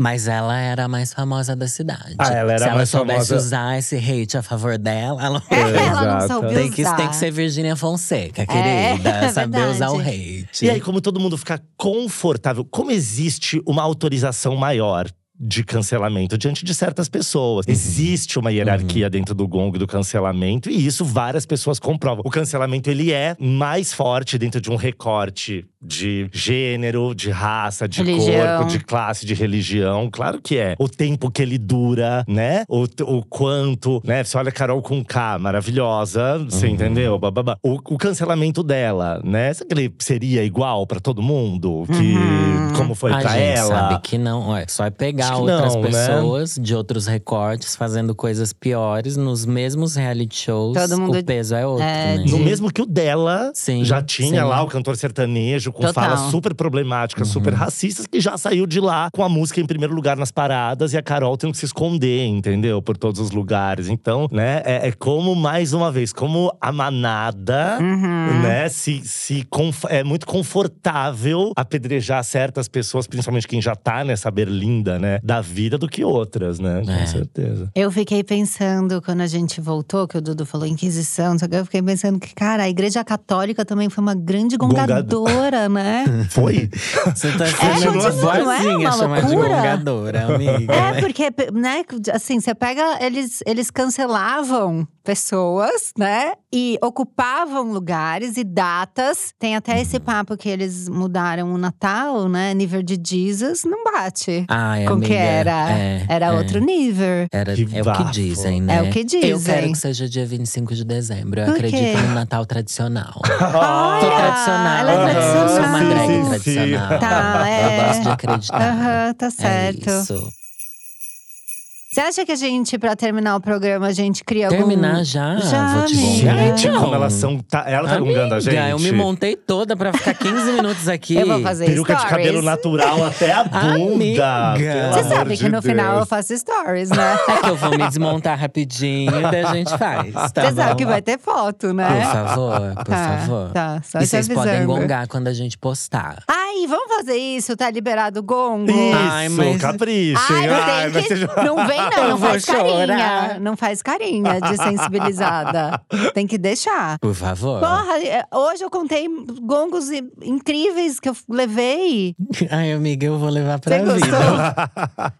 Mas ela era a mais famosa da cidade. Ah, ela era Se ela mais soubesse famosa. usar esse hate a favor dela, ela Ela não soube tem, que, usar. tem que ser Virgínia Fonseca, É, querida. é saber usar o hate. E aí, como todo mundo fica confortável, como existe uma autorização maior de cancelamento diante de certas pessoas. Existe uma hierarquia dentro do gongo e do cancelamento e isso várias pessoas comprovam. O cancelamento ele é mais forte dentro de um recorte de gênero, de raça, de Religião. corpo, de classe, de religião. Claro que é. O tempo que ele dura, né? O, o quanto, né? Você olha a Carol com K, maravilhosa, você entendeu? Bababá. O, o cancelamento dela, né? Será que ele seria igual pra todo mundo? Que, Uhum. Como foi a pra gente ela? sabe que não. Ué, só é pegar outras não, né? pessoas de outros recortes fazendo coisas piores nos mesmos reality shows. Todo mundo- o peso é outro, é, né? de- No mesmo que o dela Sim, já tinha sim. lá o cantor sertanejo com Total. falas super problemáticas, Uhum. super racistas, que já saiu de lá com a música em primeiro lugar nas paradas e a Carol tendo que se esconder, entendeu? Por todos os lugares. Então, né, é, é como, mais uma vez, como a manada, Uhum. né, se, se é muito confortável apedrejar certas pessoas, principalmente quem já tá nessa berlinda, né, da vida, do que outras, né? Com É. certeza. Eu fiquei pensando, quando a gente voltou, que o Dudu falou Inquisição, só que eu fiquei pensando que, cara, a Igreja Católica também foi uma grande gongadora, né? Foi? Você tá É, sendo continua, não é boazinha uma chamar de gongadora, amiga. É, né? porque, né, assim, você pega. Eles, eles cancelavam pessoas, né? E ocupavam lugares e datas. Tem até esse papo que eles mudaram o Natal, né? Nível de Jesus, não bate. Ai, com amiga, que era. é, era é. outro nível. Era, Que é o que dizem, né? É o que Eu dizem. quero que seja dia 25 de dezembro. Eu Por acredito quê? no Natal tradicional. Olha, Sou tradicional. ela é tradicional. Eu sou uma Sim, drag sim, sim. tradicional. Tá, é. Eu gosto de acreditar. Aham, tá É certo. isso. Você acha que a gente, pra terminar o programa, a gente cria algum… Terminar já? Já, Vou te amiga. Gente, como elas são. Tá, ela tá gongando a gente. Amiga, eu me montei toda pra ficar 15 minutos aqui. Eu vou fazer Peruca de stories. cabelo natural até a bunda. Amiga. pelo Você amor sabe que de no final eu Deus. faço stories, né? É que eu vou me desmontar rapidinho e daí a gente faz, tá Você bom? sabe que vai ter foto, Por né? favor, por Tá, favor. tá, só e te vocês podem avisando. gongar quando a gente postar. Ai, vamos fazer isso? Tá liberado o gongo? Isso, Ai, mas- capricho. Ai, hein? tem mas que… seja- Não vem não, não faz carinha. Não faz carinha de sensibilizada. tem que deixar. Por favor. Porra, é, hoje eu contei gongos incríveis que eu levei. Ai, amiga, eu vou levar pra Você vida.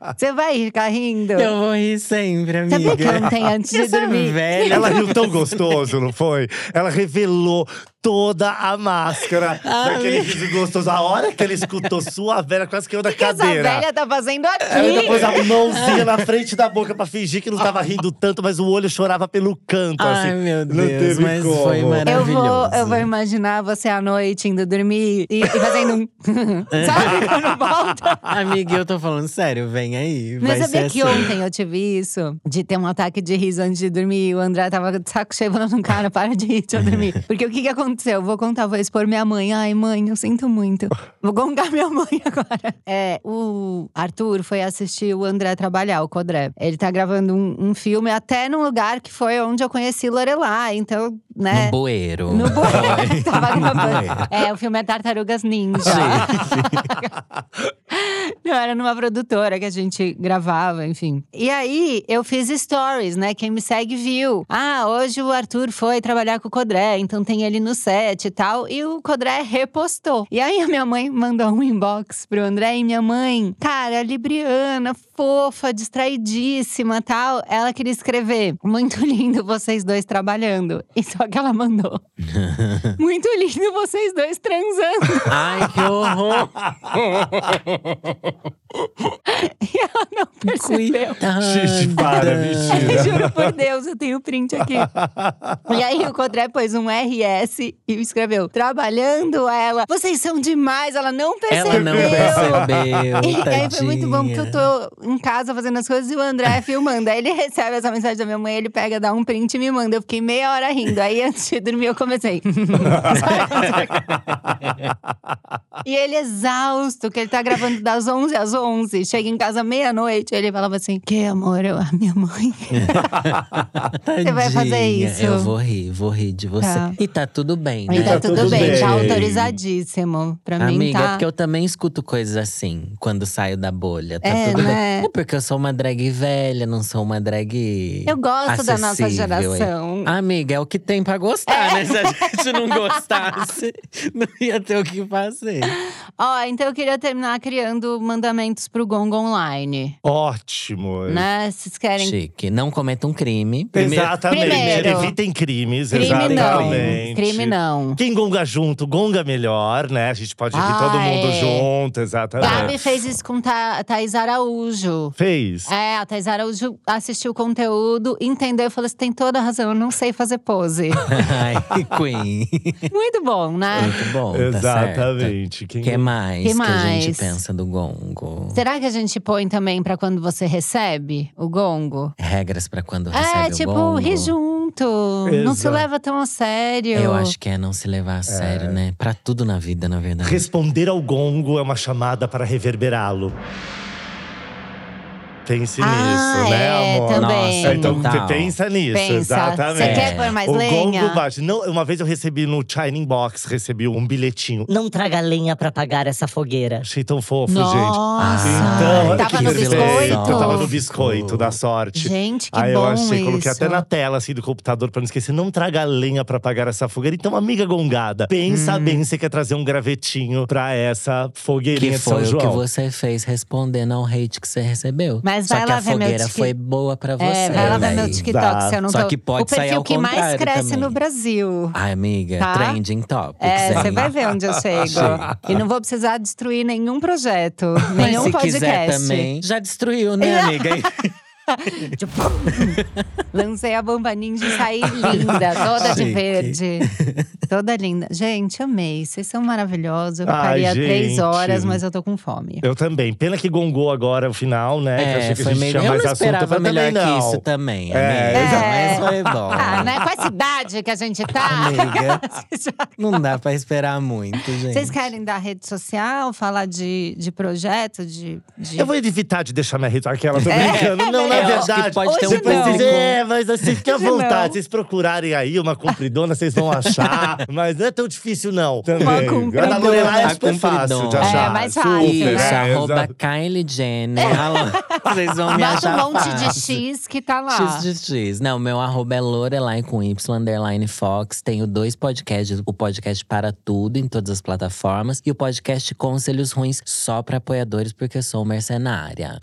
Você vai ficar rindo? Eu vou rir sempre, amiga. Sabia que eu não tenho antes de Essa dormir? velha. Ela riu tão gostoso, não foi? Ela revelou toda a máscara Ai. daquele riso gostoso. A hora que ela escutou sua velha, quase caiu da O que essa cadeira. velha tá fazendo aqui? Ela pôs a mãozinha na frente da boca pra fingir que não tava rindo tanto, mas o olho chorava pelo canto, Ai, assim. meu Não Deus, teve mas como. foi Eu vou, maravilhoso. eu vou imaginar você à noite indo dormir e, e fazendo um. Sabe quando volta? Amiga, eu tô falando sério, vem aí. Mas sabia que assim. ontem eu tive isso? De ter um ataque de riso antes de dormir. O André tava de saco cheio falando, cara, para de rir, deixa eu dormir. Porque o que que aconteceu? Eu vou contar, vou expor minha mãe. Ai, mãe, eu sinto muito. Vou gongar minha mãe agora. É, o Arthur foi assistir o André trabalhar, o Codré. Ele tá gravando um, um filme até num lugar que foi onde eu conheci Lorelai. Então, né… No bueiro. No bueiro. Tava gravando. É, o filme é Tartarugas Ninja. Não, era numa produtora que a gente gravava, enfim. E aí, eu fiz stories, né? Quem me segue viu. Ah, hoje o Arthur foi trabalhar com o Codré, então tem ele no set e tal. E o Codré repostou. E aí a minha mãe mandou um inbox pro André e minha mãe, cara, libriana, fofa, distraidíssima tal. Ela queria escrever: Muito lindo vocês dois trabalhando. E só que ela mandou: Muito lindo vocês dois transando. Ai, que horror! E ela não percebeu. Gente, para, mentira. Juro por Deus, eu tenho o print aqui. e aí o Codré pôs um RS e escreveu: Trabalhando ela. Vocês são demais. Ela não percebeu. Ela não percebeu. E aí foi muito bom, porque eu tô em casa fazendo as coisas e o André filmando. Aí ele recebe essa mensagem da minha mãe, ele pega, dá um print e me manda. Eu fiquei meia hora rindo. Aí antes de dormir eu comecei. e ele exausto, que ele tá gravando das 11 às 11. Chega em casa meia-noite, ele falava assim: Que amor, eu, a minha mãe. Você vai fazer isso? Eu vou rir, vou rir de você. Tá. E tá tudo bem, E né? tá, Tá tudo, tudo bem, bem. tá autorizadíssimo. Pra mim Amiga, tá. é porque eu também escuto coisas assim quando saio da bolha. Tá É, tudo né? bem. É porque eu sou uma drag velha, não sou uma drag. Eu gosto da nossa geração. Amiga, é o que tem pra gostar, né? Se a gente não gostasse, não ia ter o que fazer. Ó, então eu queria terminar criando mandamentos pro Gongo Online. Ótimo. Né? Vocês querem. Chique. Não cometa um crime. Exatamente. Primeiro. Evitem crimes, Crime não. exatamente. Crime não. Quem gonga junto, gonga melhor, né? A gente pode rir Ah, todo mundo é. junto, exatamente. Gabi fez isso com Tha Thaís Araújo. Fez. É, a Thaís Araújo assistiu o conteúdo, entendeu e falou: você tem toda a razão, eu não sei fazer pose. Ai, Queen. Muito bom, né? Muito bom. Tá certo. Exatamente. O Quem que mais Que que, a mais? gente pensa do gongo? Será que a gente põe também pra quando você recebe o gongo? Regras pra quando recebe É, o tipo, gongo? ri junto. Não se Exato. leva tão a sério. Eu acho que é não se levar a sério, né? Pra tudo na vida, na verdade. Responder ao gongo é uma chamada para reverberá-lo. Pense Ah, nisso, né, é, amor? também. É, Então Total. você pensa nisso, Pensa. exatamente. Você quer pôr mais o lenha? gongo bate. Não, uma vez eu recebi no Shining Box, recebi um bilhetinho. Não traga lenha pra apagar essa fogueira. Achei tão fofo, Nossa. gente. Então, Tava que no biscoito? Tava no biscoito, da sorte. Gente, que Aí bom eu achei, coloquei isso. até na tela assim do computador pra não esquecer. Não traga lenha pra apagar essa fogueira. Então, amiga gongada, pensa Hum. bem se você quer trazer um gravetinho pra essa fogueirinha Que de São foi o João. que você fez respondendo ao hate que você recebeu. Mas Só vai que lá a ver meu fogueira foi boa pra você. É, vai lá ver meu. TikTok se eu não Só tô. que pode o perfil sair ao que mais contrário cresce também. no Brasil. Ai, amiga, Tá? trending topics. É, você hein? vai ver onde eu chego. e não vou precisar destruir nenhum projeto, Mas nenhum se podcast. quiser também, já destruiu, né, amiga? Tipo, Lancei a bomba ninja e saí linda, toda de Chique. verde. Toda linda. Gente, amei. Vocês são maravilhosos. Eu Ai, ficaria três gente. horas, mas eu tô com fome. Eu também. Pena que gongou agora o final, né? que eu achei É, que foi a gente meio. tinha Eu mais não assunto. esperava mas melhor também que não. isso também, É, amiga. exato. Mas foi bom. Ah, né? Com essa idade que a gente tá. Amiga, não dá pra esperar muito, gente. Vocês querem dar rede social, falar de, de projeto, de. de... Eu vou evitar de deixar minha rede. Aquela, tô brincando. Não, na É, eu verdade. pode ter um vocês, é, mas assim, fique à vontade. vocês procurarem aí uma compridona, vocês vão achar. mas não é tão difícil, não. Também. Uma compridona. A da Lorelai é A super fácil de compridona. achar. É, mais fácil, Isso, é, arroba. Kylie Jenner. Alô, Vocês vão me achar um monte de. X que tá lá. X de X. Não, meu arroba é Lorelai com Y, underline Fox. Tenho dois podcasts. O podcast Para Tudo, em todas as plataformas. E o podcast Conselhos Ruins, só pra apoiadores, porque sou mercenária.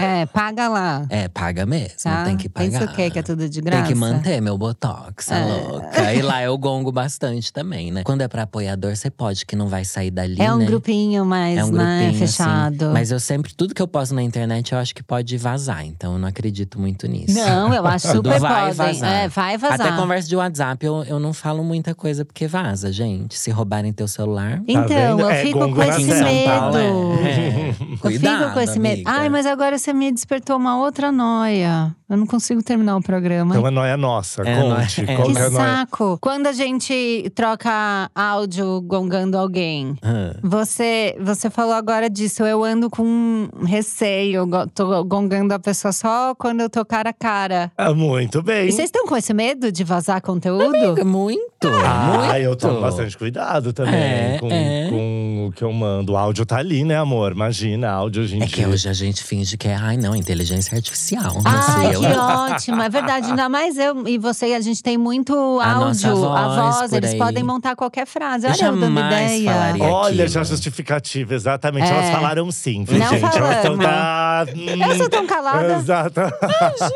É, paga lá. É, paga mesmo, Tá? tem que pagar. Pensa o quê? Que é tudo de graça? Tem que manter meu botox, é. louca. E lá eu gongo bastante também, né? Quando é pra apoiador, você pode, que não vai sair dali, É um né? grupinho mais, É um né, grupinho, fechado. assim. Mas eu sempre, tudo que eu posto na internet, eu acho que pode vazar. Então eu não acredito muito nisso. Não, eu acho Tudo super vai podem. vazar. É, vai vazar. Até conversa de WhatsApp, eu, eu não falo muita coisa porque vaza, gente. Se roubarem teu celular. Então, vendo? eu É fico gongo com na esse Em São medo. Paulo, é. é. Eu Cuidado, fico com esse medo. Ai, mas agora você me despertou uma outra noia. Eu não consigo terminar o programa. Então é noia nossa. É Conte. nóia- é. Qual que é a noia? saco! Quando a gente troca áudio gongando alguém, Ah. você, você falou agora disso. Eu ando com receio. Eu go- tô gongando a pessoa só quando eu tô cara a cara. Ah, muito bem. E vocês estão com esse medo de vazar conteúdo? Muito, Ah, muito. eu tomo bastante cuidado também É, com, é. com o que eu mando. O áudio tá ali, né, amor? Imagina, áudio a gente. É que hoje a gente finge que é, ai não, inteligência artificial. Não Ai, sei eu, Que ótimo, é verdade. Ainda mais eu e você, a gente tem muito A áudio, a voz voz, por eles aí. podem montar qualquer frase. Eu Olha, eu dando jamais ideia. Olha, aquilo. já justificativa, exatamente. É. Elas falaram sim, viu, Não gente? Elas estão falamos. tá. Eu sou tão calada. Exato.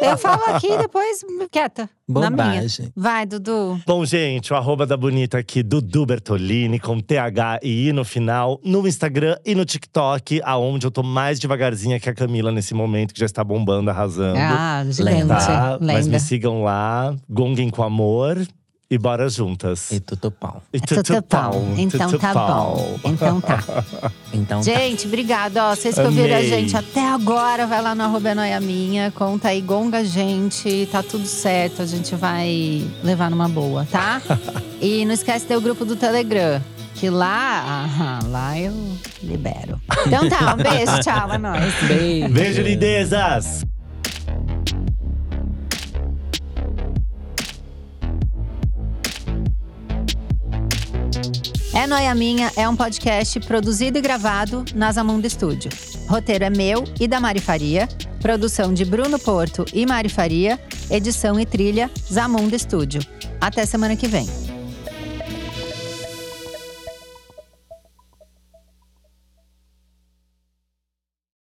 Eu falo aqui e depois quieta. Na minha. Bobagem. Vai, Dudu. Bom, gente, o arroba da bonita aqui, Dudu Bertolini, com TH e I no final, no Instagram e no TikTok, aonde eu tô mais devagarzinha que a Camila nesse momento, que já está bombando, arrasando. Ah, gigante. Lenda. tá? Mas me sigam lá, gonguem com amor e bora juntas. E tudo pau. E Tudo tutu pau, Então tutu tá pau. bom. Então tá. Então tá. Gente, obrigada. Ó, vocês que ouviram a gente até agora, vai lá no arroba é Noia Minha, conta aí, gonga a gente, tá tudo certo, a gente vai levar numa boa, tá? e não esquece de ter o grupo do Telegram. Que lá, aham, lá eu libero. Então tá, um beijo, tchau, é nóis. Beijo. Beijo, lindezas! É Noia Minha é um podcast produzido e gravado na Zamundo Estúdio. Roteiro é meu e da Mari Faria. Produção de Bruno Porto e Mari Faria. Edição e trilha Zamundo Estúdio. Até semana que vem.